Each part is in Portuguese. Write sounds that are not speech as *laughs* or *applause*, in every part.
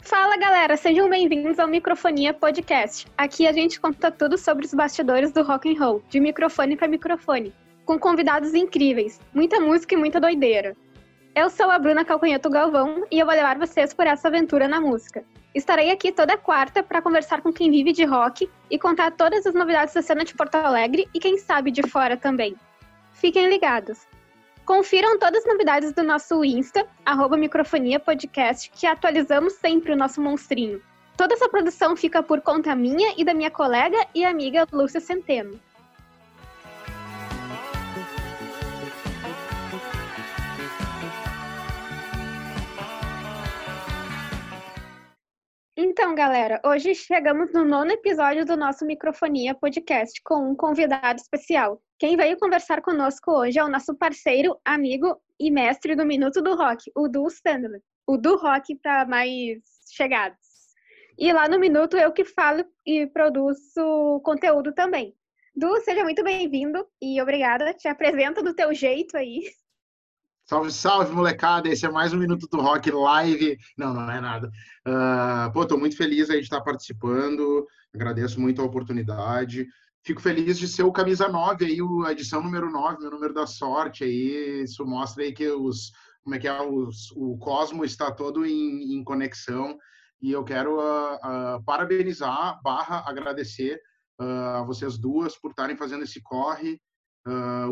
Fala galera, sejam bem-vindos ao Microfonia Podcast. Aqui a gente conta tudo sobre os bastidores do rock and roll, de microfone para microfone, com convidados incríveis, muita música e muita doideira. Eu sou a Bruna Calcanhoto Galvão e eu vou levar vocês por essa aventura na música. Estarei aqui toda quarta para conversar com quem vive de rock e contar todas as novidades da cena de Porto Alegre e quem sabe de fora também. Fiquem ligados. Confiram todas as novidades do nosso Insta, arroba Microfonia Podcast, que atualizamos sempre o nosso monstrinho. Toda essa produção fica por conta minha e da minha colega e amiga Lúcia Centeno. Então, galera, hoje chegamos no nono episódio do nosso Microfonia Podcast com um convidado especial. Quem veio conversar conosco hoje é o nosso parceiro, amigo e mestre do Minuto do Rock, o Du Sandler. O do Rock para mais chegados. E lá no Minuto eu que falo e produzo conteúdo também. Du, seja muito bem-vindo e obrigada. Te apresenta do teu jeito aí. Salve, salve, molecada! Esse é mais um Minuto do Rock live. Não, não é nada. Uh, pô, tô muito feliz aí de estar participando. Agradeço muito a oportunidade. Fico feliz de ser o camisa 9 aí, a edição número 9, meu número da sorte aí. Isso mostra aí que os como é que é os, o cosmo está todo em, em conexão e eu quero uh, uh, parabenizar, barra agradecer a vocês duas por estarem fazendo esse corre.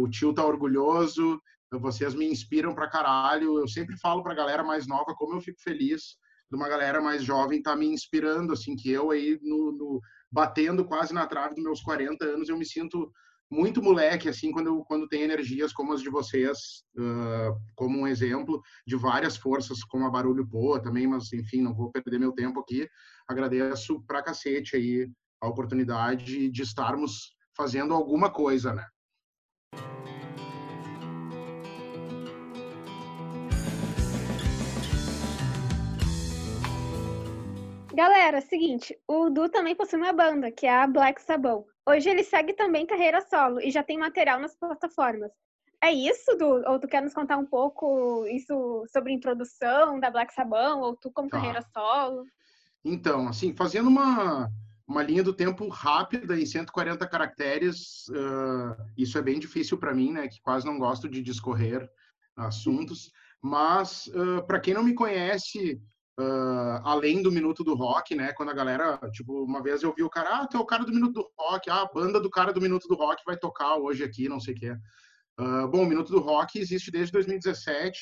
o tio tá orgulhoso, vocês me inspiram pra caralho. Eu sempre falo pra galera mais nova como eu fico feliz de uma galera mais jovem tá me inspirando, assim, que eu aí no, no batendo quase na trave dos meus 40 anos, eu me sinto muito moleque, assim, quando, quando tem energias como as de vocês, uh, como um exemplo de várias forças, como a Barulho Poa também, mas, enfim, não vou perder meu tempo aqui. Agradeço pra cacete aí a oportunidade de estarmos fazendo alguma coisa, né? Galera, seguinte, o Du também possui uma banda, que é a Black Sabão. Hoje ele segue também carreira solo e já tem material nas plataformas. É isso, Du? Ou tu quer nos contar um pouco isso sobre a introdução da Black Sabão, ou tu como tá. carreira solo? Então, assim, fazendo uma, uma linha do tempo rápida em 140 caracteres, uh, isso é bem difícil para mim, né? Que quase não gosto de discorrer assuntos. Mas, uh, para quem não me conhece, Uh, além do Minuto do Rock, né? Quando a galera, tipo, uma vez eu vi o cara, ah, tu é o cara do Minuto do Rock, ah, a banda do cara do Minuto do Rock vai tocar hoje aqui, não sei o quê. Uh, bom, o Minuto do Rock existe desde 2017,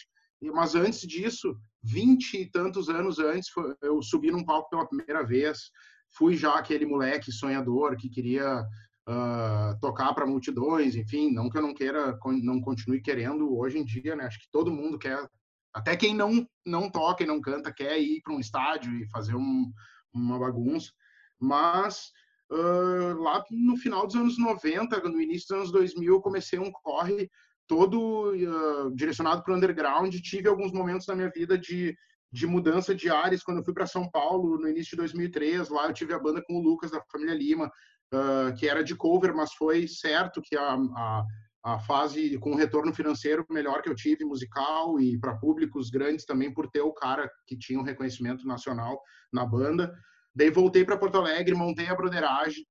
mas antes disso, vinte e tantos anos antes, eu subi num palco pela primeira vez, fui já aquele moleque sonhador que queria uh, tocar para multidões, enfim, não que eu não queira, não continue querendo hoje em dia, né? Acho que todo mundo quer até quem não, não toca e não canta quer ir para um estádio e fazer um, uma bagunça. Mas uh, lá no final dos anos 90, no início dos anos 2000, eu comecei um corre todo uh, direcionado para o underground. Tive alguns momentos na minha vida de, de mudança de ares. Quando eu fui para São Paulo, no início de 2003, lá eu tive a banda com o Lucas, da família Lima, uh, que era de cover, mas foi certo que a, a a fase com retorno financeiro melhor que eu tive musical e para públicos grandes também por ter o cara que tinha um reconhecimento nacional na banda. Daí voltei para Porto Alegre, montei a Broderage,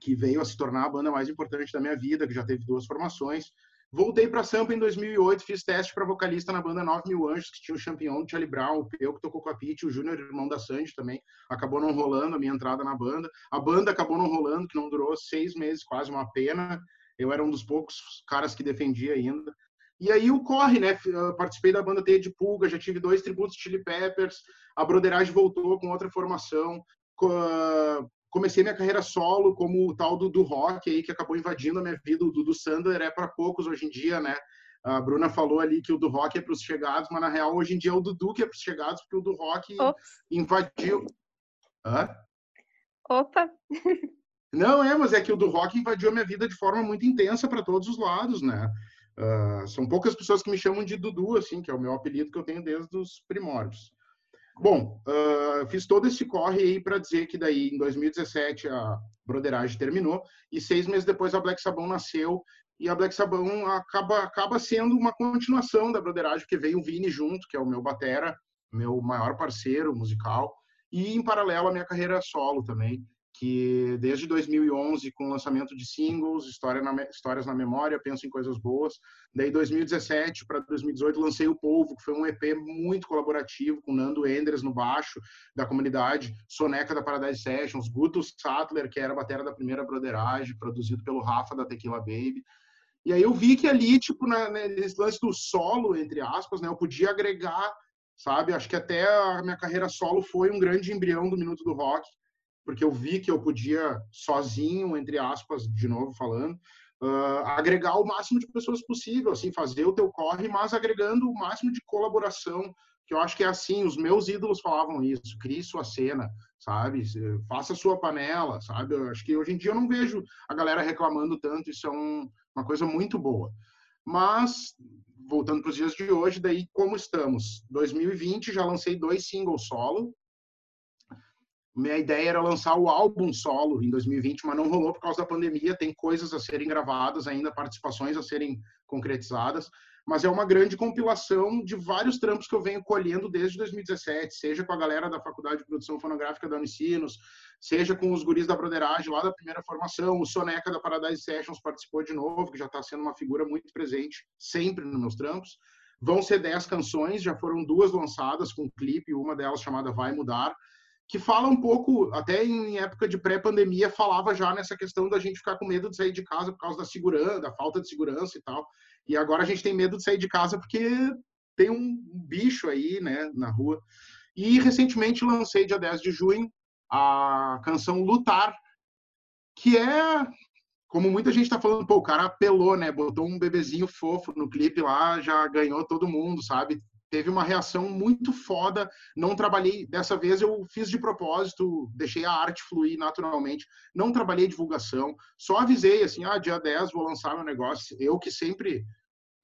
que veio a se tornar a banda mais importante da minha vida, que já teve duas formações. Voltei para Sampa em 2008, fiz teste para vocalista na banda 9 Mil Anjos, que tinha o Champion, o Charlie Brown, o Peu, que tocou com a Pete, o Júnior, irmão da Sandy também. Acabou não rolando a minha entrada na banda. A banda acabou não rolando, que não durou seis meses, quase uma pena. Eu era um dos poucos caras que defendia ainda. E aí o corre, né? Eu participei da banda Teia de Pulga, já tive dois tributos de Chili Peppers, a Broderage voltou com outra formação. Comecei minha carreira solo como o tal do, do rock aí, que acabou invadindo a minha vida. O do Sander é para poucos hoje em dia, né? A Bruna falou ali que o do rock é para os chegados, mas na real hoje em dia é o Dudu que é para os chegados, porque o do rock Ops. invadiu. Hã? Opa! *laughs* Não, é, mas é que o do rock invadiu a minha vida de forma muito intensa para todos os lados, né? Uh, são poucas pessoas que me chamam de Dudu, assim, que é o meu apelido que eu tenho desde os primórdios. Bom, uh, fiz todo esse corre aí para dizer que daí em 2017 a broderagem terminou e seis meses depois a Black Sabão nasceu e a Black Sabão acaba acaba sendo uma continuação da broderagem porque veio o Vini junto, que é o meu batera, meu maior parceiro musical e em paralelo a minha carreira solo também que desde 2011, com o lançamento de singles, História na, Histórias na Memória, Penso em Coisas Boas, daí 2017 para 2018 lancei O Povo, que foi um EP muito colaborativo, com Nando Endres no baixo da comunidade, Soneca da Paradise Sessions, Guto Sattler, que era a batera da primeira broderagem, produzido pelo Rafa da Tequila Baby. E aí eu vi que ali, tipo, na, nesse lance do solo, entre aspas, né, eu podia agregar, sabe? Acho que até a minha carreira solo foi um grande embrião do Minuto do Rock, porque eu vi que eu podia, sozinho, entre aspas, de novo falando, uh, agregar o máximo de pessoas possível, assim, fazer o teu corre, mas agregando o máximo de colaboração, que eu acho que é assim, os meus ídolos falavam isso, crie sua cena, sabe? Faça sua panela, sabe? Eu acho que hoje em dia eu não vejo a galera reclamando tanto, isso é um, uma coisa muito boa. Mas, voltando para os dias de hoje, daí como estamos? 2020, já lancei dois singles solo, minha ideia era lançar o álbum solo em 2020, mas não rolou por causa da pandemia. Tem coisas a serem gravadas ainda, participações a serem concretizadas, mas é uma grande compilação de vários trampos que eu venho colhendo desde 2017, seja com a galera da Faculdade de Produção Fonográfica da Unicinos, seja com os guris da Broderagem lá da primeira formação, o Soneca da Paradise Sessions participou de novo, que já está sendo uma figura muito presente sempre nos meus trampos. Vão ser 10 canções, já foram duas lançadas com clipe, uma delas chamada Vai Mudar, que fala um pouco, até em época de pré-pandemia, falava já nessa questão da gente ficar com medo de sair de casa por causa da segurança, da falta de segurança e tal. E agora a gente tem medo de sair de casa porque tem um bicho aí, né, na rua. E recentemente lancei, dia 10 de junho, a canção Lutar, que é, como muita gente está falando, pô, o cara apelou, né, botou um bebezinho fofo no clipe lá, já ganhou todo mundo, sabe? Teve uma reação muito foda. Não trabalhei, dessa vez eu fiz de propósito, deixei a arte fluir naturalmente. Não trabalhei divulgação, só avisei assim: ah, dia 10 vou lançar meu negócio. Eu que sempre,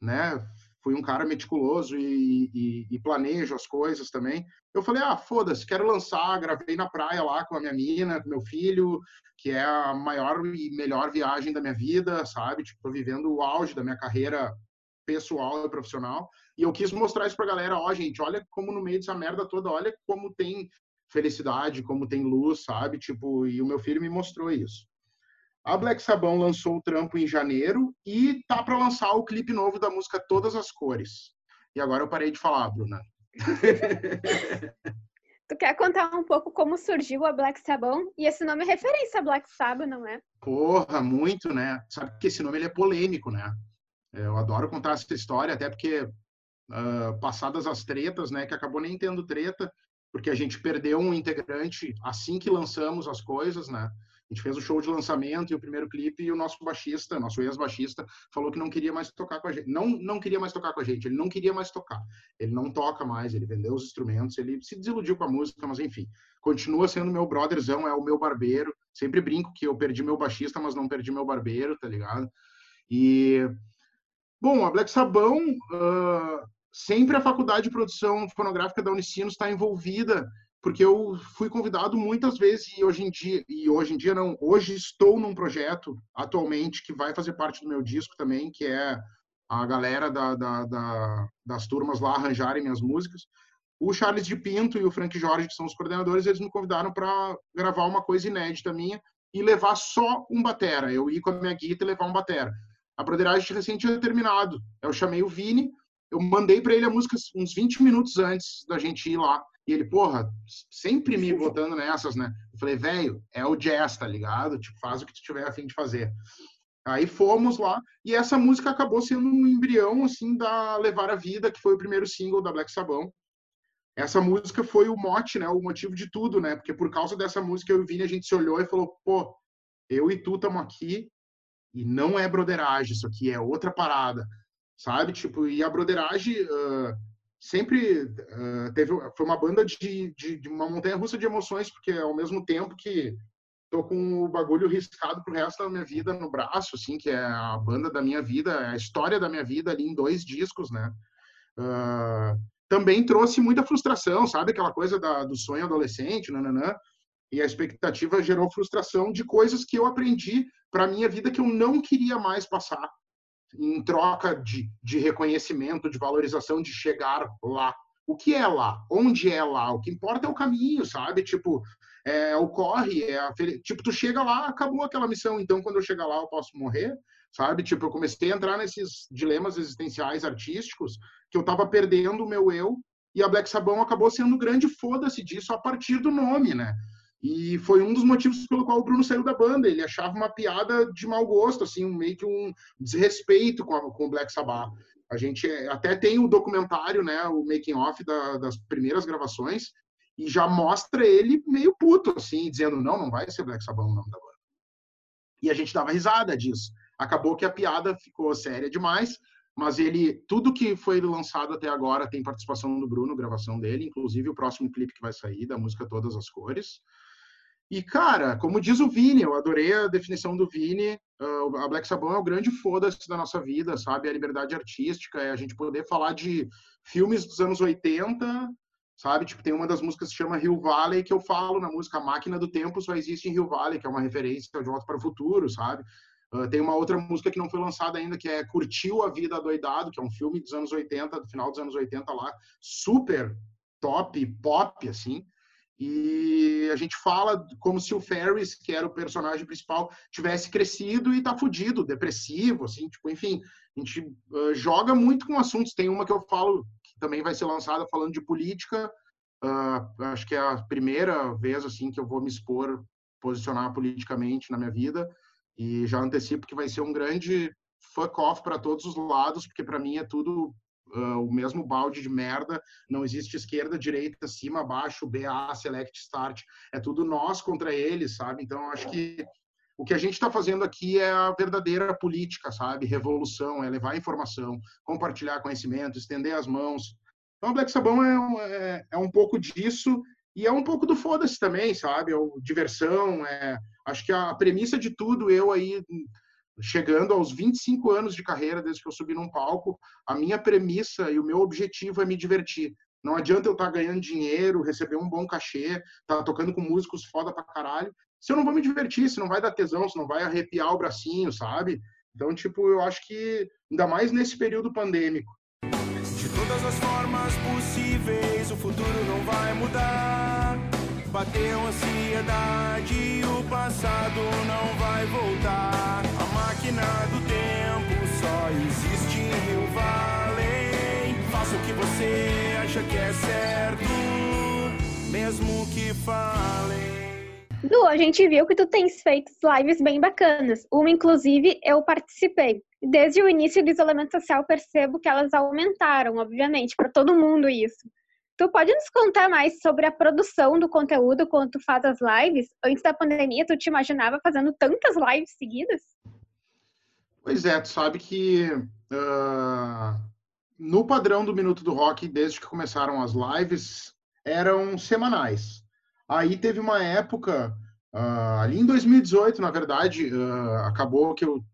né, fui um cara meticuloso e, e, e planejo as coisas também. Eu falei: ah, foda-se, quero lançar. Gravei na praia lá com a minha mina, com meu filho, que é a maior e melhor viagem da minha vida, sabe? Tipo, tô vivendo o auge da minha carreira pessoal e profissional. E eu quis mostrar isso pra galera, ó, gente, olha como no meio dessa merda toda, olha como tem felicidade, como tem luz, sabe? Tipo, e o meu filho me mostrou isso. A Black Sabão lançou o trampo em janeiro e tá para lançar o clipe novo da música Todas as Cores. E agora eu parei de falar, Bruna. *laughs* tu quer contar um pouco como surgiu a Black Sabão? E esse nome é referência a Black Sabbath, não é? Porra, muito, né? Sabe que esse nome ele é polêmico, né? Eu adoro contar essa história, até porque uh, passadas as tretas, né, que acabou nem tendo treta, porque a gente perdeu um integrante assim que lançamos as coisas, né? A gente fez o show de lançamento e o primeiro clipe e o nosso baixista, nosso ex-baixista, falou que não queria mais tocar com a gente. Não, não queria mais tocar com a gente, ele não queria mais tocar. Ele não toca mais, ele vendeu os instrumentos, ele se desiludiu com a música, mas enfim, continua sendo meu brotherzão, é o meu barbeiro. Sempre brinco que eu perdi meu baixista, mas não perdi meu barbeiro, tá ligado? E Bom, a Black Sabão, uh, sempre a Faculdade de Produção Fonográfica da Unicinos está envolvida, porque eu fui convidado muitas vezes e hoje em dia, e hoje em dia não, hoje estou num projeto atualmente que vai fazer parte do meu disco também, que é a galera da, da, da, das turmas lá arranjarem minhas músicas. O Charles de Pinto e o Frank Jorge, que são os coordenadores, eles me convidaram para gravar uma coisa inédita minha e levar só um batera. Eu ir com a minha guitarra e levar um batera a broderagem recém tinha terminado. Eu chamei o Vini, eu mandei para ele a música uns 20 minutos antes da gente ir lá. E ele, porra, sempre me botando nessas, né? Eu falei, velho, é o jazz, tá ligado? Tipo, faz o que tu tiver a fim de fazer. Aí fomos lá e essa música acabou sendo um embrião, assim, da Levar a Vida, que foi o primeiro single da Black Sabão. Essa música foi o mote, né? O motivo de tudo, né? Porque por causa dessa música eu e o Vini, a gente se olhou e falou, pô, eu e tu estamos aqui, e não é broderagem, isso aqui é outra parada, sabe? Tipo, e a broderagem uh, sempre uh, teve, foi uma banda de, de, de uma montanha russa de emoções, porque ao mesmo tempo que tô com o bagulho riscado pro resto da minha vida no braço, assim, que é a banda da minha vida, a história da minha vida ali em dois discos, né? Uh, também trouxe muita frustração, sabe? Aquela coisa da, do sonho adolescente, nananã. E a expectativa gerou frustração de coisas que eu aprendi para minha vida que eu não queria mais passar em troca de, de reconhecimento, de valorização, de chegar lá. O que é lá? Onde é lá? O que importa é o caminho, sabe? Tipo, é, ocorre, é a, tipo, tu chega lá, acabou aquela missão, então quando eu chegar lá eu posso morrer, sabe? Tipo, eu comecei a entrar nesses dilemas existenciais artísticos que eu tava perdendo o meu eu e a Black Sabão acabou sendo grande foda-se disso a partir do nome, né? E foi um dos motivos pelo qual o Bruno saiu da banda. Ele achava uma piada de mau gosto, assim, meio que um desrespeito com, a, com o Black Sabbath. A gente até tem o documentário, né, o making off da, das primeiras gravações, e já mostra ele meio puto, assim, dizendo não, não vai ser Black Sabbath o nome da banda. E a gente dava risada disso. Acabou que a piada ficou séria demais, mas ele, tudo que foi lançado até agora tem participação do Bruno, gravação dele, inclusive o próximo clipe que vai sair da música Todas as Cores. E, cara, como diz o Vini, eu adorei a definição do Vini, uh, a Black Sabbath é o grande foda-se da nossa vida, sabe? A liberdade artística, é a gente poder falar de filmes dos anos 80, sabe? Tipo, tem uma das músicas que se chama Rio Valley, que eu falo na música Máquina do Tempo só existe em Rio Valley, que é uma referência de Volta para o Futuro, sabe? Uh, tem uma outra música que não foi lançada ainda, que é Curtiu a Vida Doidado, que é um filme dos anos 80, do final dos anos 80 lá, super top, pop, assim. E a gente fala como se o Ferris, que era o personagem principal, tivesse crescido e tá fudido, depressivo, assim, tipo, enfim, a gente uh, joga muito com assuntos. Tem uma que eu falo que também vai ser lançada falando de política. Uh, acho que é a primeira vez assim que eu vou me expor, posicionar politicamente na minha vida. E já antecipo que vai ser um grande fuck off para todos os lados, porque para mim é tudo uh, o mesmo balde de merda, não existe esquerda, direita, cima, baixo, BA, select, start, é tudo nós contra eles, sabe? Então, acho que o que a gente está fazendo aqui é a verdadeira política, sabe? Revolução, é levar informação, compartilhar conhecimento, estender as mãos. Então, Black Sabão é, é, é um pouco disso e é um pouco do foda-se também, sabe? É o, diversão, é, acho que a premissa de tudo, eu aí chegando aos 25 anos de carreira, desde que eu subi num palco, a minha premissa e o meu objetivo é me divertir. Não adianta eu estar tá ganhando dinheiro, receber um bom cachê, estar tá tocando com músicos foda pra caralho, se eu não vou me divertir, se não vai dar tesão, se não vai arrepiar o bracinho, sabe? Então, tipo, eu acho que, ainda mais nesse período pandêmico. De todas as formas possíveis, o futuro não vai mudar. Bateu ansiedade, o passado não vai voltar máquina do tempo só existe em Rio. Faça o que você acha que é certo, mesmo que falem. Du, a gente viu que tu tens feito lives bem bacanas. Uma, inclusive, eu participei. Desde o início do isolamento social, percebo que elas aumentaram, obviamente, para todo mundo isso. Tu pode nos contar mais sobre a produção do conteúdo quando tu faz as lives? Antes da pandemia, tu te imaginava fazendo tantas lives seguidas? Pois é, tu sabe que uh, no padrão do Minuto do Rock, desde que começaram as lives, eram semanais. Aí teve uma época, uh, ali em 2018, na verdade, uh, acabou que eu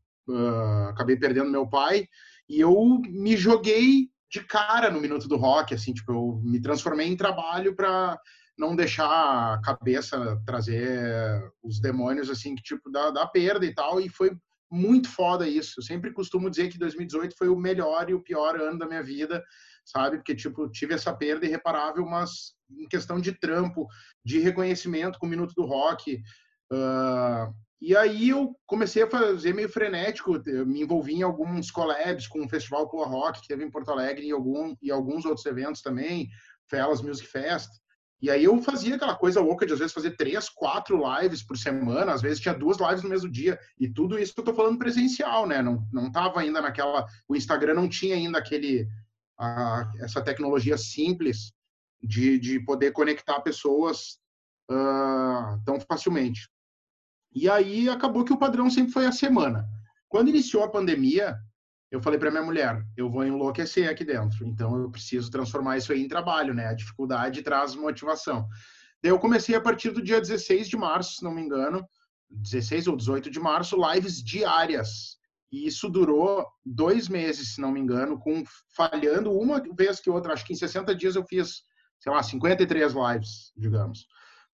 acabei perdendo meu pai e eu me joguei de cara no Minuto do Rock, assim, tipo, eu me transformei em trabalho para não deixar a cabeça trazer os demônios, assim, que tipo, da, da perda e tal, e foi muito foda isso. Eu sempre costumo dizer que 2018 foi o melhor e o pior ano da minha vida, sabe? Porque, tipo, tive essa perda irreparável, mas em questão de trampo, de reconhecimento com o Minuto do Rock. Uh, e aí eu comecei a fazer meio frenético, eu me envolvi em alguns collabs com o Festival Poa Rock, que teve em Porto Alegre, e, algum, e alguns outros eventos também, Felas Music Fest. E aí eu fazia aquela coisa louca de às vezes fazer três, quatro lives por semana, às vezes tinha duas lives no mesmo dia. E tudo isso que eu tô falando presencial, né? Não, não tava ainda naquela. O Instagram não tinha ainda aquele. A, essa tecnologia simples de, de poder conectar pessoas uh, tão facilmente. E aí acabou que o padrão sempre foi a semana. Quando iniciou a pandemia, eu falei para minha mulher, eu vou enlouquecer aqui dentro, então eu preciso transformar isso aí em trabalho, né? A dificuldade traz motivação. Daí eu comecei a partir do dia 16 de março, se não me engano, 16 ou 18 de março, lives diárias. E isso durou dois meses, se não me engano, com falhando uma vez que outra. Acho que em 60 dias eu fiz, sei lá, 53 lives, digamos.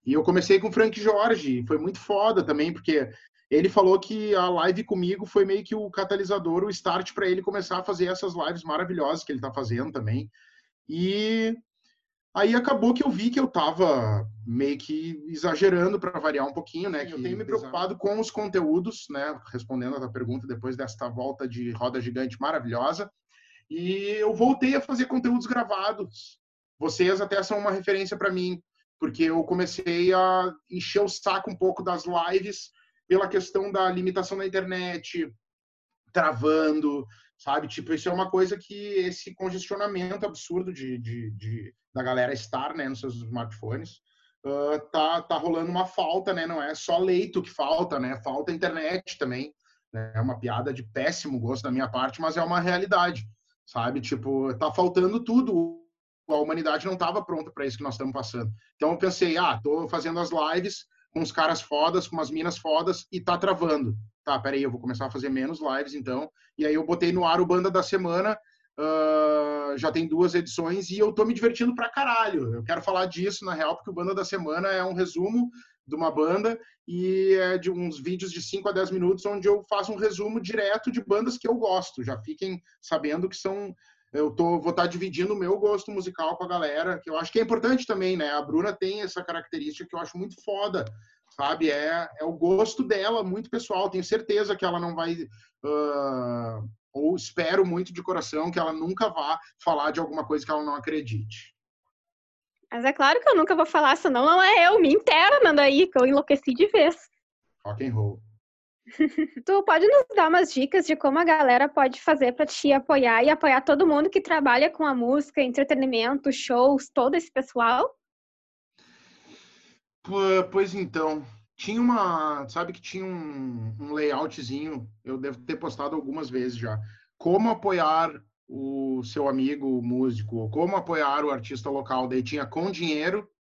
E eu comecei com o Frank Jorge, foi muito foda também, porque ele falou que a live comigo foi meio que o catalisador, o start para ele começar a fazer essas lives maravilhosas que ele está fazendo também. E aí acabou que eu vi que eu estava meio que exagerando para variar um pouquinho, né? Que eu tenho me preocupado com os conteúdos, né? Respondendo a pergunta depois desta volta de roda gigante maravilhosa. E eu voltei a fazer conteúdos gravados. Vocês até são uma referência para mim, porque eu comecei a encher o saco um pouco das lives pela questão da limitação da internet, travando, sabe? Tipo, isso é uma coisa que esse congestionamento absurdo de, de, de da galera estar né, nos seus smartphones uh, tá, tá rolando uma falta, né? Não é só leito que falta, né? Falta internet também. Né? É uma piada de péssimo gosto da minha parte, mas é uma realidade, sabe? Tipo, tá faltando tudo. A humanidade não estava pronta para isso que nós estamos passando. Então eu pensei, ah, tô fazendo as lives com os caras fodas, com umas minas fodas e tá travando. Tá, peraí, eu vou começar a fazer menos lives então. E aí eu botei no ar o Banda da Semana, uh, já tem duas edições e eu tô me divertindo pra caralho. Eu quero falar disso, na real, porque o Banda da Semana é um resumo de uma banda e é de uns vídeos de 5 a 10 minutos onde eu faço um resumo direto de bandas que eu gosto. Já fiquem sabendo que são eu tô, vou estar tá dividindo o meu gosto musical com a galera, que eu acho que é importante também, né? A Bruna tem essa característica que eu acho muito foda, sabe? É, é o gosto dela, muito pessoal. Tenho certeza que ela não vai. Uh, ou espero muito de coração que ela nunca vá falar de alguma coisa que ela não acredite. Mas é claro que eu nunca vou falar, senão não é eu, me interna aí, que eu enlouqueci de vez. Rock and roll. Tu pode nos dar umas dicas de como a galera pode fazer para te apoiar e apoiar todo mundo que trabalha com a música, entretenimento, shows, todo esse pessoal? Pois então, tinha uma, sabe que tinha um, um layoutzinho, eu devo ter postado algumas vezes já. Como apoiar o seu amigo músico, como apoiar o artista local. Daí tinha com dinheiro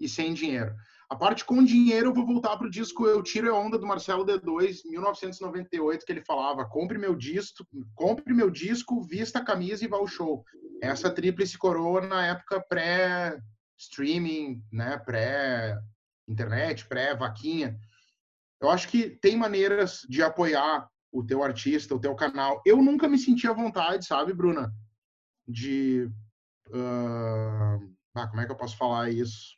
e sem dinheiro. A parte com dinheiro, eu vou voltar para o disco Eu Tiro a Onda do Marcelo D2, 1998, que ele falava: compre meu disco, compre meu disco, vista a camisa e vá ao show. Essa tríplice coroa na época pré-streaming, né? pré-internet, pré-vaquinha. Eu acho que tem maneiras de apoiar o teu artista, o teu canal. Eu nunca me senti à vontade, sabe, Bruna? De. Uh... Ah, como é que eu posso falar isso?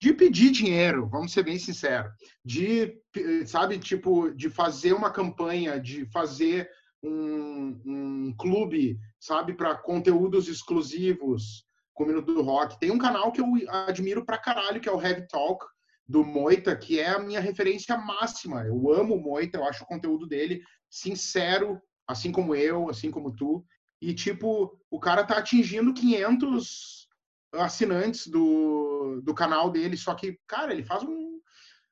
De pedir dinheiro, vamos ser bem sinceros, de, sabe, tipo, de fazer uma campanha, de fazer um, um clube, sabe, para conteúdos exclusivos com o Minuto do Rock. Tem um canal que eu admiro pra caralho, que é o Heavy Talk, do Moita, que é a minha referência máxima. Eu amo o Moita, eu acho o conteúdo dele sincero, assim como eu, assim como tu. E, tipo, o cara tá atingindo 500 assinantes do, do canal dele, só que, cara, ele faz um.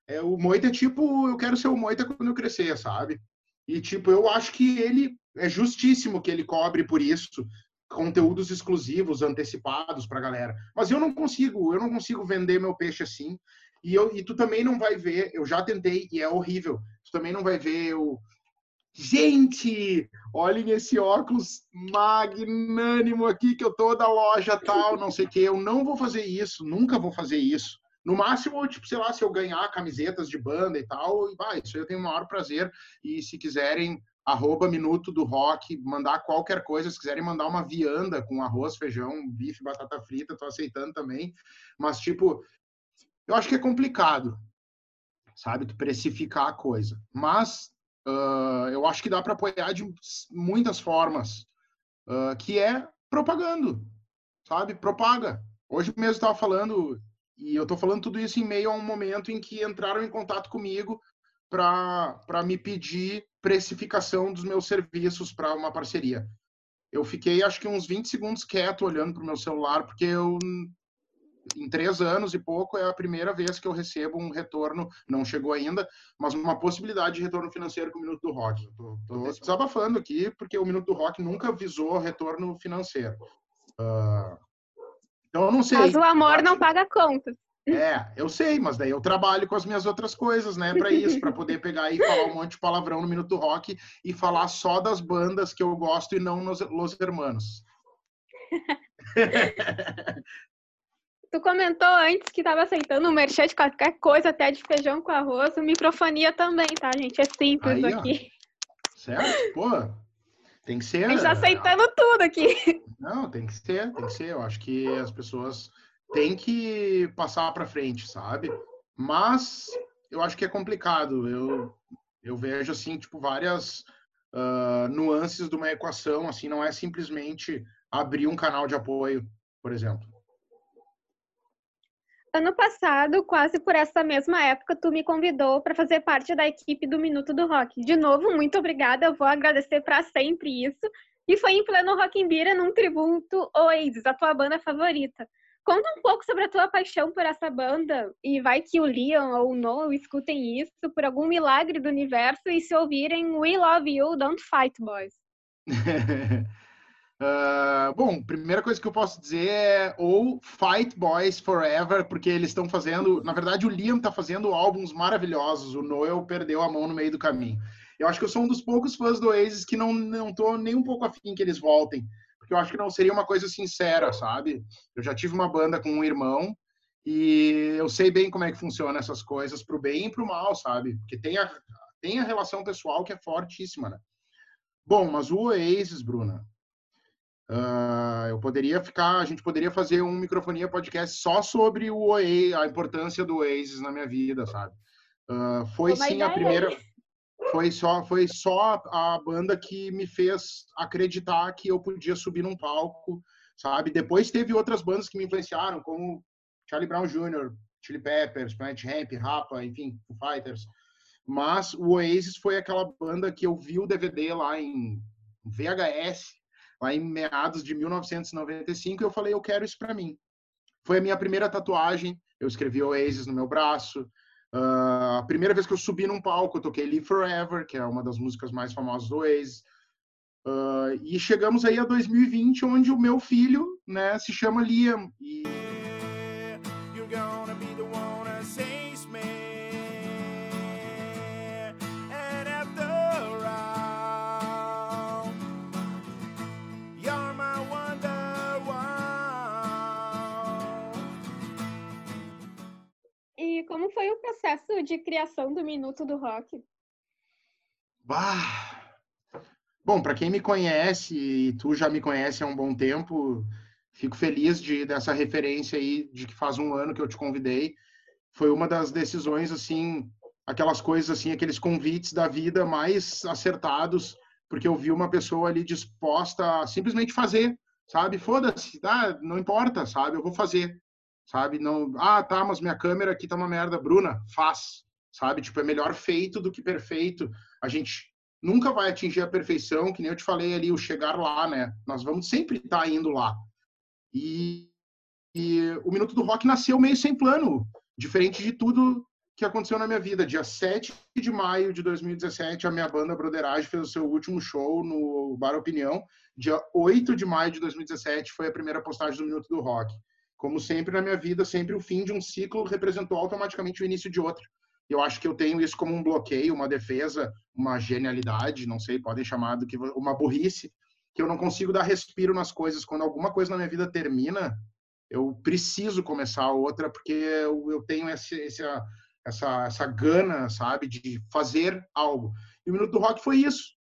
É, o Moita é tipo, eu quero ser o Moita quando eu crescer, sabe? E, tipo, eu acho que ele é justíssimo que ele cobre por isso conteúdos exclusivos, antecipados pra galera. Mas eu não consigo, eu não consigo vender meu peixe assim. E, eu, e tu também não vai ver, eu já tentei e é horrível. Tu também não vai ver eu Gente, olhem esse óculos magnânimo aqui que eu tô da loja tal, não sei o que. Eu não vou fazer isso, nunca vou fazer isso. No máximo, tipo, sei lá, se eu ganhar camisetas de banda e tal, vai, isso eu tenho o maior prazer. E se quiserem, arroba Minuto do Rock, mandar qualquer coisa, se quiserem mandar uma vianda com arroz, feijão, bife, batata frita, tô aceitando também. Mas, tipo, eu acho que é complicado, sabe, tu precificar a coisa. Mas uh, eu acho que dá para apoiar de muitas formas, uh, que é propagando, sabe? Propaga. Hoje mesmo estava falando, e eu estou falando tudo isso em meio a um momento em que entraram em contato comigo para me pedir precificação dos meus serviços para uma parceria. Eu fiquei, acho que uns 20 segundos quieto olhando para o meu celular, porque eu em três anos e pouco é a primeira vez que eu recebo um retorno, não chegou ainda, mas uma possibilidade de retorno financeiro com o Minuto do Rock. Estou desabafando aqui porque o Minuto do Rock nunca visou retorno financeiro. Uh, então eu não sei. Mas o amor não paga conta. É, eu sei, mas daí eu trabalho com as minhas outras coisas, né, para isso, para poder pegar e falar um monte de palavrão no Minuto Rock e falar só das bandas que eu gosto e não nos Los Hermanos. *laughs* Tu comentou antes que estava aceitando um merchan de qualquer coisa, até de feijão com arroz. O microfonia também, tá, gente? É simples Aí, aqui. Ó. Certo? Pô, tem que ser. A gente tá aceitando tudo aqui. Não, tem que ser, tem que ser. Eu acho que as pessoas têm que passar para frente, sabe? Mas eu acho que é complicado. Eu, eu vejo, assim, tipo, várias uh, nuances de uma equação. Assim, não é simplesmente abrir um canal de apoio, por exemplo. Ano passado, quase por essa mesma época, tu me convidou para fazer parte da equipe do Minuto do Rock. De novo, muito obrigada, eu vou agradecer para sempre isso. E foi em pleno Rock in Bira, num tributo Oasis, a tua banda favorita. Conta um pouco sobre a tua paixão por essa banda e vai que o Leon ou o Noel escutem isso por algum milagre do universo e se ouvirem We Love You, Don't Fight Boys. *laughs* Uh, bom, primeira coisa que eu posso dizer é ou Fight Boys Forever, porque eles estão fazendo, na verdade o Liam está fazendo álbuns maravilhosos, o Noel perdeu a mão no meio do caminho. Eu acho que eu sou um dos poucos fãs do Oasis que não não tô nem um pouco afim que eles voltem, porque eu acho que não seria uma coisa sincera, sabe? Eu já tive uma banda com um irmão e eu sei bem como é que funciona essas coisas pro bem e pro mal, sabe? Porque tem a tem a relação pessoal que é fortíssima, né? Bom, mas o Oasis, Bruna, Uh, eu poderia ficar, a gente poderia fazer um microfonia podcast só sobre o Oasis, a importância do Oasis na minha vida, sabe? Uh, foi sim a primeira, foi só, foi só a banda que me fez acreditar que eu podia subir num palco, sabe? Depois teve outras bandas que me influenciaram, como Charlie Brown Jr., Chili Peppers, Planet Ramp, Rapa, enfim, Foo Fighters. Mas o Oasis foi aquela banda que eu vi o DVD lá em VHS lá em meados de 1995, eu falei, eu quero isso para mim. Foi a minha primeira tatuagem, eu escrevi Oasis no meu braço. Uh, a primeira vez que eu subi num palco, eu toquei Live Forever, que é uma das músicas mais famosas do Oasis. Uh, e chegamos aí a 2020, onde o meu filho, né, se chama Liam. E processo de criação do Minuto do Rock? Bah. Bom, para quem me conhece, e tu já me conhece há um bom tempo, fico feliz de dessa referência aí de que faz um ano que eu te convidei. Foi uma das decisões, assim, aquelas coisas, assim, aqueles convites da vida mais acertados, porque eu vi uma pessoa ali disposta a simplesmente fazer, sabe? Foda-se, tá? não importa, sabe? Eu vou fazer sabe? Não, ah, tá, mas minha câmera aqui tá uma merda. Bruna, faz, sabe? Tipo, é melhor feito do que perfeito. A gente nunca vai atingir a perfeição, que nem eu te falei ali, o chegar lá, né? Nós vamos sempre estar tá indo lá. E, e o Minuto do Rock nasceu meio sem plano, diferente de tudo que aconteceu na minha vida. Dia 7 de maio de 2017, a minha banda Broderage fez o seu último show no Bar Opinião. Dia 8 de maio de 2017 foi a primeira postagem do Minuto do Rock. Como sempre na minha vida, sempre o fim de um ciclo representou automaticamente o início de outro. Eu acho que eu tenho isso como um bloqueio, uma defesa, uma genialidade, não sei, podem chamar do que uma burrice, que eu não consigo dar respiro nas coisas. Quando alguma coisa na minha vida termina, eu preciso começar outra, porque eu, eu tenho esse, esse, essa, essa gana, sabe, de fazer algo. E o Minuto do Rock foi isso.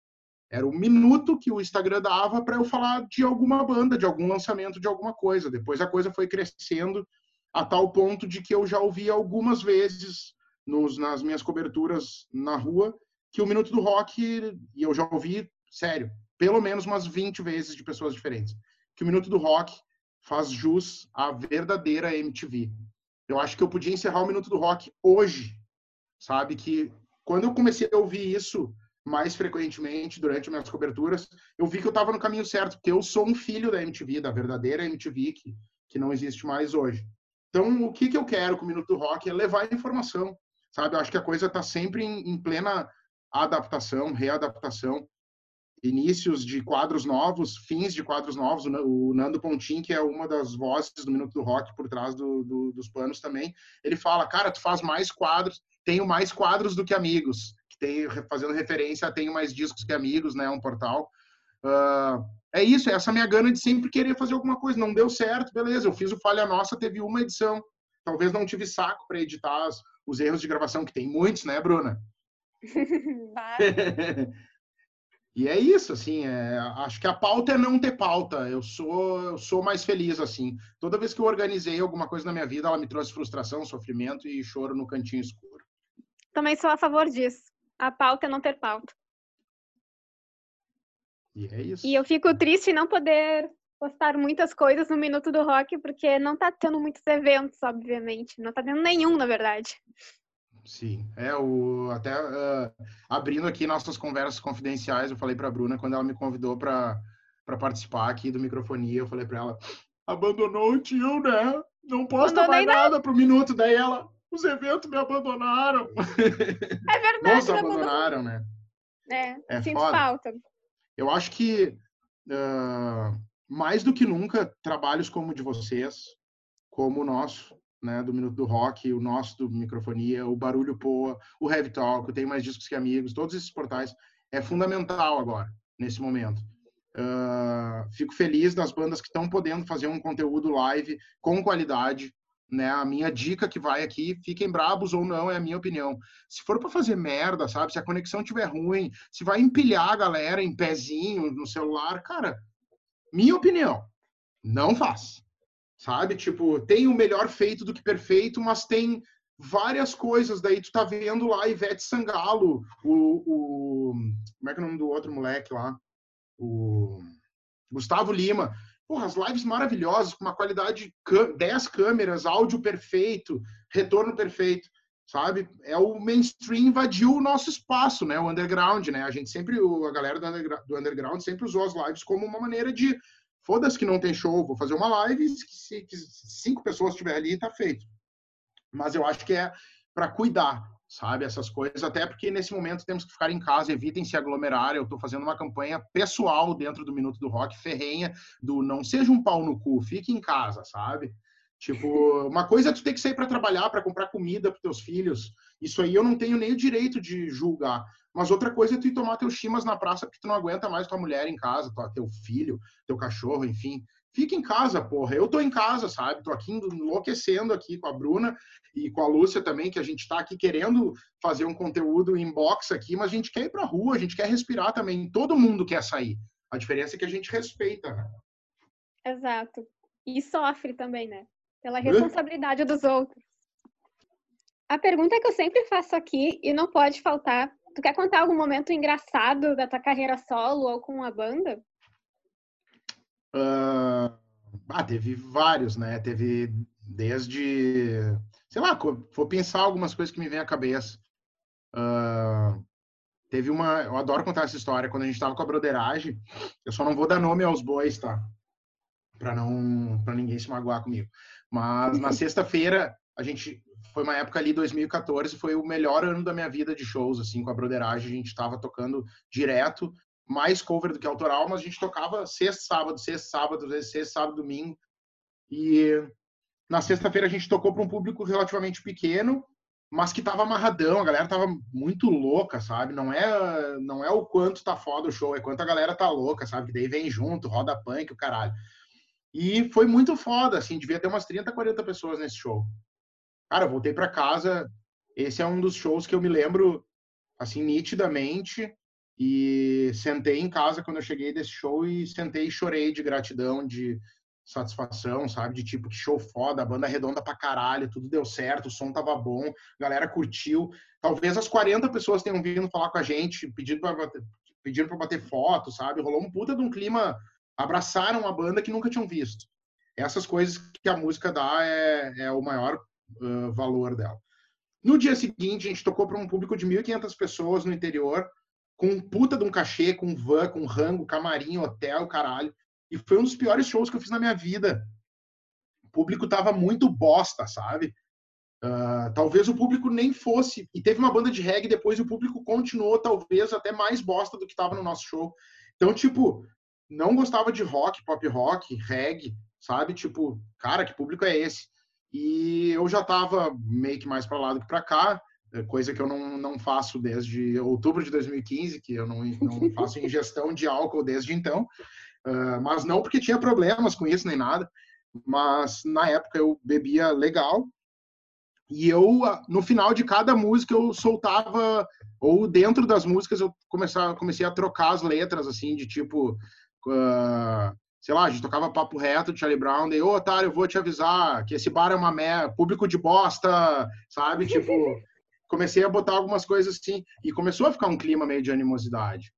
Era o minuto que o Instagram dava para eu falar de alguma banda, de algum lançamento, de alguma coisa. Depois a coisa foi crescendo a tal ponto de que eu já ouvi algumas vezes nos, nas minhas coberturas na rua que o Minuto do Rock, e eu já ouvi, sério, pelo menos umas 20 vezes de pessoas diferentes, que o Minuto do Rock faz jus à verdadeira MTV. Eu acho que eu podia encerrar o Minuto do Rock hoje, sabe? Que quando eu comecei a ouvir isso, mais frequentemente durante minhas coberturas, eu vi que eu estava no caminho certo, porque eu sou um filho da MTV, da verdadeira MTV, que, que não existe mais hoje. Então, o que, que eu quero com o Minuto Rock é levar informação, sabe? Eu acho que a coisa está sempre em, em, plena adaptação, readaptação. inícios de quadros novos, fins de quadros novos. O Nando Pontin, que é uma das vozes do Minuto Rock por trás do, do, dos panos também, ele fala, cara, tu faz mais quadros, tenho mais quadros do que amigos, que tem, fazendo referência a tenho mais discos que amigos, né, um portal. Uh, é isso, é essa minha gana de sempre querer fazer alguma coisa. Não deu certo, beleza, eu fiz o Falha Nossa, teve uma edição. Talvez não tive saco para editar as, os erros de gravação, que tem muitos, né, Bruna? *laughs* *laughs* E é isso, assim, é, acho que a pauta é não ter pauta. Eu sou, eu sou mais feliz, assim. Toda vez que eu organizei alguma coisa na minha vida, ela me trouxe frustração, sofrimento e choro no cantinho escuro. Também sou a favor disso. A pauta é não ter pauta. E é isso. E eu fico triste em não poder postar muitas coisas no Minuto do Rock, porque não tá tendo muitos eventos, obviamente. Não tá tendo nenhum, na verdade. Sim, é o até uh, abrindo aqui nossas conversas confidenciais, eu falei para a Bruna quando ela me convidou para para participar aqui do microfonia, eu falei para ela: "Abandonou o tio, né? Não posta mais nada pro minuto daí ela: "Os eventos me abandonaram". *laughs* É verdade, Nos abandonaram, né? É, é sinto foda. falta. Eu acho que uh, mais do que nunca trabalhos como o de vocês, como o nosso, né, do Minuto do Rock, o nosso do Microfonia, o Barulho Poa, o Heavy Talk, o Tem Mais Discos Que Amigos, todos esses portais, é fundamental agora, nesse momento. Uh, fico feliz das bandas que estão podendo fazer um conteúdo live com qualidade, né? A minha dica que vai aqui, fiquem brabos ou não, é a minha opinião. Se for para fazer merda, sabe? Se a conexão estiver ruim, se vai empilhar a galera em pezinho no celular, cara, minha opinião, não faz sabe? Tipo, tem o melhor feito do que perfeito, mas tem várias coisas. Daí tu tá vendo lá Ivete Sangalo, o, o como é que é o nome do outro moleque lá? O Gustavo Lima. Porra, as lives maravilhosas, com uma qualidade 10 câmeras, áudio perfeito, retorno perfeito, sabe? É o mainstream invadiu o nosso espaço, né? O underground, né? A gente sempre, a galera do underground sempre usou as lives como uma maneira de Foda-se que não tem show, vou fazer uma live, se, que cinco pessoas estiver ali, tá feito. Mas eu acho que é para cuidar, sabe, essas coisas, até porque nesse momento temos que ficar em casa, evitem se aglomerar. Eu estou fazendo uma campanha pessoal dentro do Minuto do Rock, ferrenha, do não seja um pau no cu, fique em casa, sabe? Tipo, *laughs* uma coisa é tu ter que sair para trabalhar, para comprar comida para teus filhos. Isso aí eu não tenho nem o direito de julgar. Mas outra coisa é tu ir tomar teus chimas na praça porque tu não aguenta mais tua mulher em casa, tua, teu filho, teu cachorro, enfim. Fica em casa, porra. Eu tô em casa, sabe? Tô aqui enlouquecendo aqui com a Bruna e com a Lúcia também, que a gente tá aqui querendo fazer um conteúdo inbox aqui, mas a gente quer ir pra rua, a gente quer respirar também. Todo mundo quer sair. A diferença é que a gente respeita, né? Exato. E sofre também, né? Pela responsabilidade dos outros. A pergunta que eu sempre faço aqui e não pode faltar Tu quer contar algum momento engraçado da tua carreira solo ou com a banda? Uh, ah, teve vários, né? Teve desde, sei lá, vou pensar algumas coisas que me vêm à cabeça. Uh, teve uma, eu adoro contar essa história. Quando a gente estava com a broderagem, eu só não vou dar nome aos bois, tá? Para não, para ninguém se magoar comigo. Mas na *laughs* sexta-feira a gente foi uma época ali, 2014, foi o melhor ano da minha vida de shows, assim, com a broderagem. A gente estava tocando direto, mais cover do que autoral, mas a gente tocava sexta, sábado, sexta, sábado, vezes sexta, sábado, domingo. E na sexta-feira a gente tocou para um público relativamente pequeno, mas que tava amarradão, a galera tava muito louca, sabe? Não é não é o quanto tá foda o show, é quanto a galera tá louca, sabe? Que daí vem junto, roda punk, o caralho. E foi muito foda, assim, devia ter umas 30, 40 pessoas nesse show. Cara, eu voltei para casa. Esse é um dos shows que eu me lembro assim nitidamente e sentei em casa quando eu cheguei desse show e sentei e chorei de gratidão, de satisfação, sabe? De tipo, que show foda, a banda redonda pra caralho, tudo deu certo, o som tava bom, galera curtiu. Talvez as 40 pessoas tenham vindo falar com a gente, pedindo pra bater, pedindo pra bater foto, sabe? Rolou um puta de um clima, abraçaram a banda que nunca tinham visto. Essas coisas que a música dá é, é o maior uh, valor dela. No dia seguinte, a gente tocou para um público de 1.500 pessoas no interior, com puta de um cachê, com van, com rango, camarim, hotel, caralho. E foi um dos piores shows que eu fiz na minha vida. O público tava muito bosta, sabe? Uh, talvez o público nem fosse. E teve uma banda de reggae depois e o público continuou, talvez, até mais bosta do que estava no nosso show. Então, tipo, não gostava de rock, pop rock, reggae, sabe? Tipo, cara, que público é esse? E eu já tava meio que mais para lá do que para cá, coisa que eu não, não faço desde outubro de 2015, que eu não, não *laughs* faço ingestão de álcool desde então. Uh, mas não porque tinha problemas com isso nem nada, mas na época eu bebia legal e eu no final de cada música eu soltava ou dentro das músicas eu começava, comecei a trocar as letras assim de tipo uh, sei lá, a gente tocava papo reto de Charlie Brown, daí, ô, otário, eu vou te avisar que esse bar é uma merda, público de bosta, sabe? Tipo, *laughs* comecei a botar algumas coisas assim, e começou a ficar um clima meio de animosidade.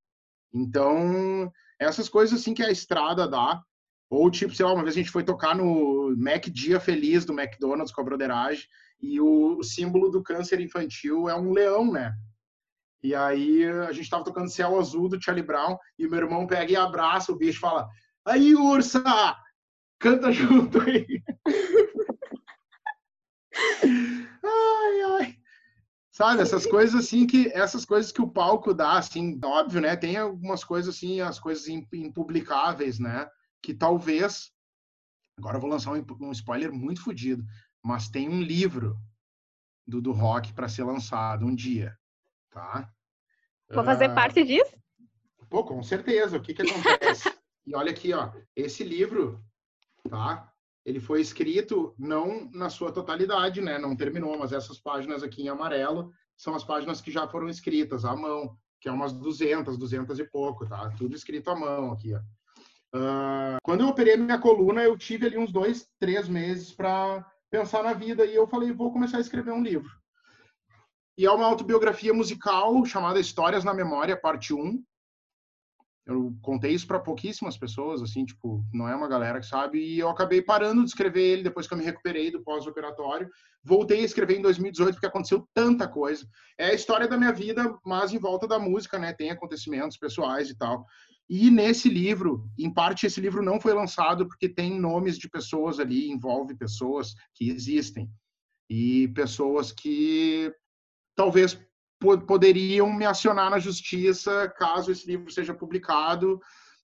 Então, essas coisas assim que a estrada dá, ou tipo, sei lá, uma vez a gente foi tocar no Mac Dia Feliz do McDonald's com a broderagem, e o, o símbolo do câncer infantil é um leão, né? E aí a gente tava tocando Céu Azul do Charlie Brown, e meu irmão pega e abraça o bicho e fala Aí, Ursa! Canta *laughs* junto aí. *laughs* ai, ai. Sabe, essas coisas assim que essas coisas que o palco dá, assim, óbvio, né? Tem algumas coisas assim, as coisas impublicáveis, né? Que talvez agora eu vou lançar um, um spoiler muito fodido, mas tem um livro do, do rock para ser lançado um dia, tá? Vou fazer uh, parte disso? Pô, com certeza. O que que acontece? E olha aqui, ó, esse livro, tá? Ele foi escrito não na sua totalidade, né? Não terminou, mas essas páginas aqui em amarelo são as páginas que já foram escritas à mão, que é umas 200, 200 e pouco, tá? Tudo escrito à mão aqui, ó. Uh, quando eu operei minha coluna, eu tive ali uns dois, três meses para pensar na vida e eu falei, vou começar a escrever um livro. E é uma autobiografia musical chamada Histórias na Memória, parte 1, eu contei isso para pouquíssimas pessoas, assim, tipo, não é uma galera que sabe, e eu acabei parando de escrever ele depois que eu me recuperei do pós-operatório. Voltei a escrever em 2018 porque aconteceu tanta coisa. É a história da minha vida, mas em volta da música, né? Tem acontecimentos pessoais e tal. E nesse livro, em parte esse livro não foi lançado porque tem nomes de pessoas ali, envolve pessoas que existem e pessoas que talvez poderiam me acionar na justiça caso esse livro seja publicado.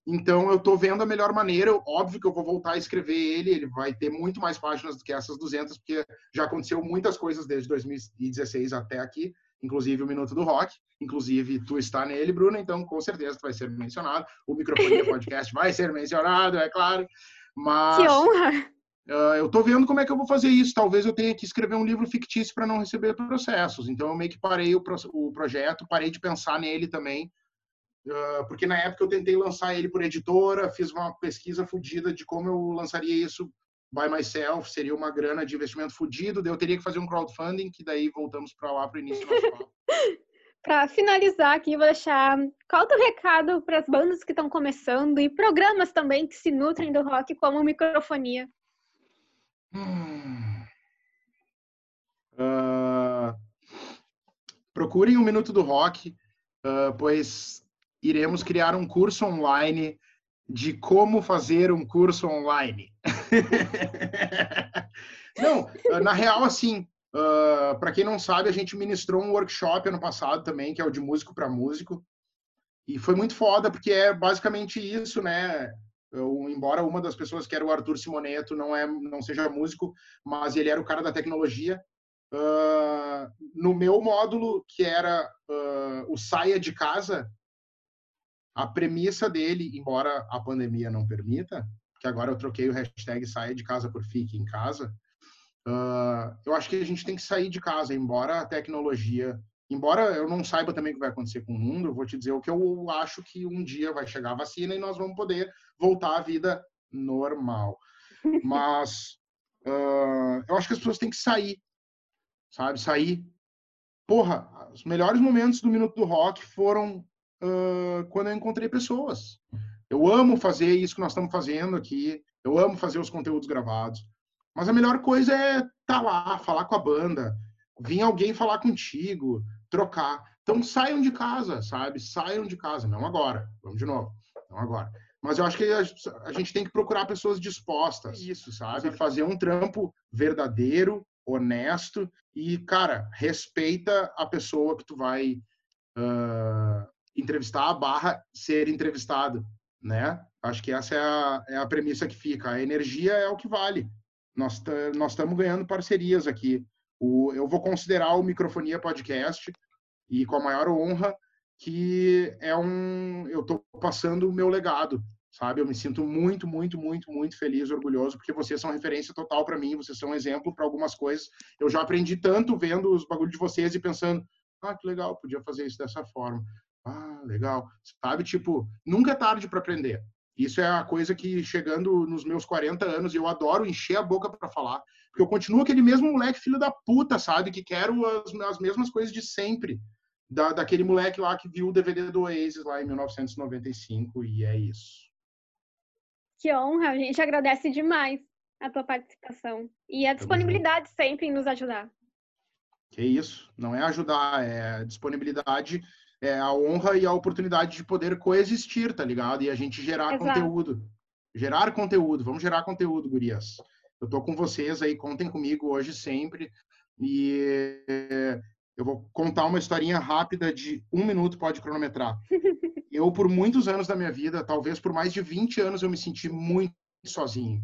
Então, eu estou vendo a melhor maneira. Óbvio que eu vou voltar a escrever ele. Ele vai ter muito mais páginas do que essas 200, porque já aconteceu muitas coisas desde 2016 até aqui, inclusive o Minuto do Rock. Inclusive, tu está nele, Bruna, então com certeza tu vai ser mencionado. O Microfone Podcast *laughs* vai ser mencionado, é claro. Mas... Que honra! Uh, eu estou vendo como é que eu vou fazer isso. Talvez eu tenha que escrever um livro fictício para não receber processos. Então, eu meio que parei o, pro, o projeto, parei de pensar nele também, uh, porque na época eu tentei lançar ele por editora, fiz uma pesquisa fodida de como eu lançaria isso by myself, seria uma grana de investimento fodido, daí eu teria que fazer um crowdfunding, que daí voltamos para lá para o início para *laughs* finalizar aqui, vou deixar qual é o teu recado para as bandas que estão começando e programas também que se nutrem do rock, como microfonia. Uh, procurem um Minuto do Rock, uh, pois iremos criar um curso online de como fazer um curso online. *laughs* não, na real, assim, uh, para quem não sabe, a gente ministrou um workshop ano passado também, que é o de músico para músico. E foi muito foda, porque é basicamente isso, né? Eu, embora uma das pessoas que era o Arthur Simoneto não é não seja músico, mas ele era o cara da tecnologia. Uh, no meu módulo, que era uh, o saia de casa, a premissa dele, embora a pandemia não permita, que agora eu troquei o hashtag saia de casa por fique em casa, uh, eu acho que a gente tem que sair de casa, embora a tecnologia embora eu não saiba também o que vai acontecer com o mundo, eu vou te dizer o que eu acho que um dia vai chegar a vacina e nós vamos poder voltar à vida normal. *laughs* Mas uh, eu acho que as pessoas têm que sair, sabe? Sair. Porra, os melhores momentos do Minuto do Rock foram uh, quando eu encontrei pessoas. Eu amo fazer isso que nós estamos fazendo aqui. Eu amo fazer os conteúdos gravados. Mas a melhor coisa é estar tá lá, falar com a banda, vir alguém falar contigo, trocar. Então saiam de casa, sabe? Saiam de casa, não agora. Vamos de novo, não agora. Mas eu acho que a, gente tem que procurar pessoas dispostas, isso, sabe? Fazer um trampo verdadeiro, honesto e, cara, respeita a pessoa que tu vai uh, entrevistar barra ser entrevistado, né? Acho que essa é a, é a premissa que fica. A energia é o que vale. Nós nós estamos ganhando parcerias aqui. O, eu vou considerar o Microfonia Podcast e com a maior honra que é um eu estou passando o meu legado sabe? Eu me sinto muito muito muito muito feliz orgulhoso porque vocês são referência total para mim vocês são um exemplo para algumas coisas. Eu já aprendi tanto vendo os bagulhos de vocês e pensando ah que legal podia fazer isso dessa forma. Ah legal. Sabe tipo nunca é tarde para aprender. Isso é a coisa que chegando nos meus 40 anos eu adoro encher a boca para falar porque eu continuo aquele mesmo moleque filho da puta sabe? Que quero as, as mesmas coisas de sempre da, daquele moleque lá que viu o DVD do Oasis lá em 1995 e é isso. Que honra, a gente agradece demais a tua participação e a disponibilidade sempre em nos ajudar. Que isso, não é ajudar, é disponibilidade, é a honra e a oportunidade de poder coexistir, tá ligado? E a gente gerar Exato. conteúdo. Gerar conteúdo, vamos gerar conteúdo, gurias. Eu tô com vocês aí, contem comigo hoje sempre. E eu vou contar uma historinha rápida de um minuto, pode cronometrar. *laughs* Eu, por muitos anos da minha vida, talvez por mais de 20 anos, eu me senti muito sozinho.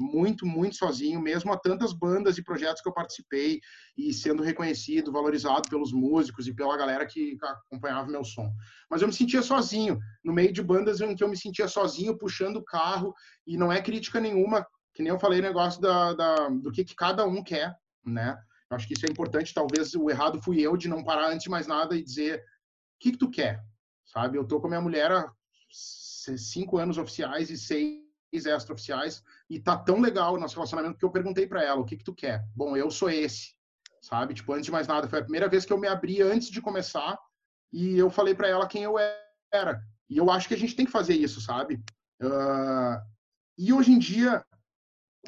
Muito, muito sozinho, mesmo a tantas bandas e projetos que eu participei e sendo reconhecido, valorizado pelos músicos e pela galera que acompanhava meu som. Mas eu me sentia sozinho, no meio de bandas em que eu me sentia sozinho, puxando o carro, e não é crítica nenhuma, que nem eu falei, negócio da, da do que, que cada um quer, né? Acho que isso é importante. Talvez o errado fui eu de não parar antes de mais nada e dizer o que, que tu quer, sabe? Eu tô com a minha mulher há cinco anos oficiais e seis extra-oficiais e tá tão legal o nosso relacionamento que eu perguntei para ela o que que tu quer. Bom, eu sou esse, sabe? Tipo, antes de mais nada, foi a primeira vez que eu me abri antes de começar e eu falei para ela quem eu era. E eu acho que a gente tem que fazer isso, sabe? Uh, e hoje em dia,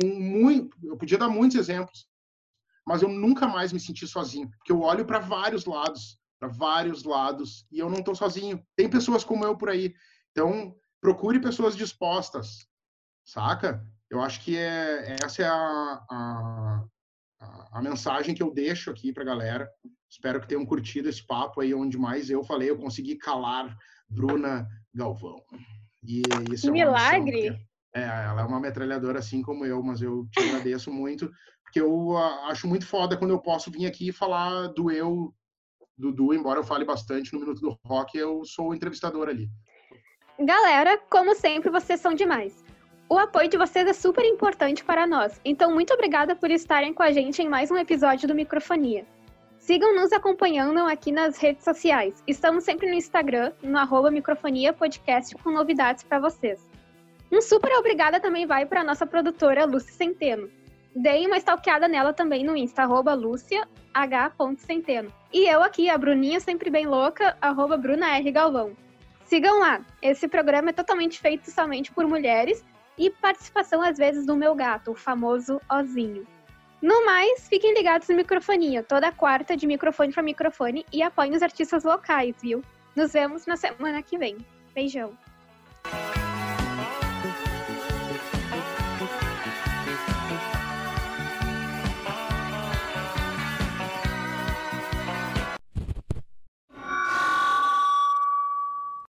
com muito, eu podia dar muitos exemplos, mas eu nunca mais me senti sozinho, porque eu olho para vários lados, para vários lados, e eu não estou sozinho. Tem pessoas como eu por aí. Então, procure pessoas dispostas, saca? Eu acho que é, essa é a, a, a mensagem que eu deixo aqui para a galera. Espero que tenham curtido esse papo aí, onde mais eu falei, eu consegui calar Bruna Galvão. E isso é Milagre! É, ela é uma metralhadora assim como eu, mas eu te agradeço muito porque eu acho muito foda quando eu posso vir aqui e falar do eu, do Du, embora eu fale bastante no Minuto do Rock, eu sou o entrevistador ali. Galera, como sempre, vocês são demais. O apoio de vocês é super importante para nós, então muito obrigada por estarem com a gente em mais um episódio do Microfonia. Sigam nos acompanhando aqui nas redes sociais. Estamos sempre no Instagram, no arroba Microfonia Podcast, com novidades para vocês. Um super obrigada também vai para nossa produtora Lucy Centeno. Deem uma stalkeada nela também no Insta, arroba luciah.centeno. E eu aqui, a Bruninha sempre bem louca, arroba Bruna R. Galvão. Sigam lá, esse programa é totalmente feito somente por mulheres e participação às vezes do meu gato, o famoso Ozinho. No mais, fiquem ligados no Microfonia, toda quarta de microfone para microfone e apoiem os artistas locais, viu? Nos vemos na semana que vem. Beijão!